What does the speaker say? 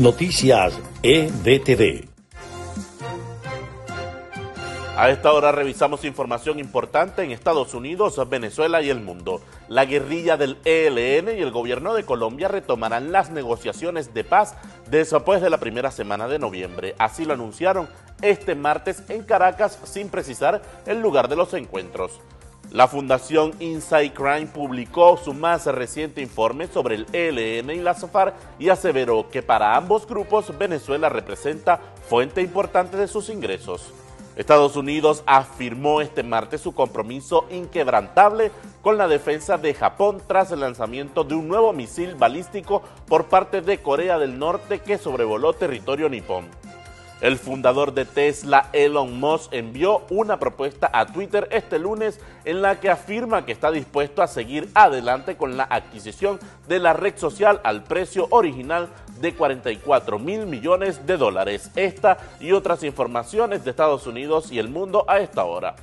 Noticias EDTV. A esta hora revisamos información importante en Estados Unidos, Venezuela y el mundo. La guerrilla del ELN y el gobierno de Colombia retomarán las negociaciones de paz después de la primera semana de noviembre. Así lo anunciaron este martes en Caracas sin precisar el lugar de los encuentros. La Fundación Inside Crime publicó su más reciente informe sobre el ELN y la SOFAR y aseveró que para ambos grupos Venezuela representa fuente importante de sus ingresos. Estados Unidos afirmó este martes su compromiso inquebrantable con la defensa de Japón tras el lanzamiento de un nuevo misil balístico por parte de Corea del Norte que sobrevoló territorio nipón. El fundador de Tesla, Elon Musk, envió una propuesta a Twitter este lunes en la que afirma que está dispuesto a seguir adelante con la adquisición de la red social al precio original de 44 mil millones de dólares. Esta y otras informaciones de Estados Unidos y el mundo a esta hora.